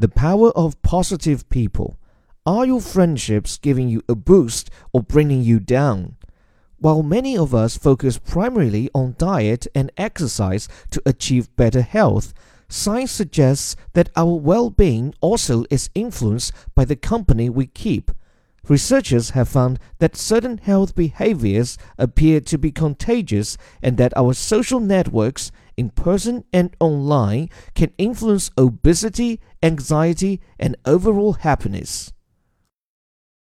The power of positive people. Are your friendships giving you a boost or bringing you down? While many of us focus primarily on diet and exercise to achieve better health, science suggests that our well being also is influenced by the company we keep. Researchers have found that certain health behaviors appear to be contagious and that our social networks, in person and online, can influence obesity, anxiety, and overall happiness.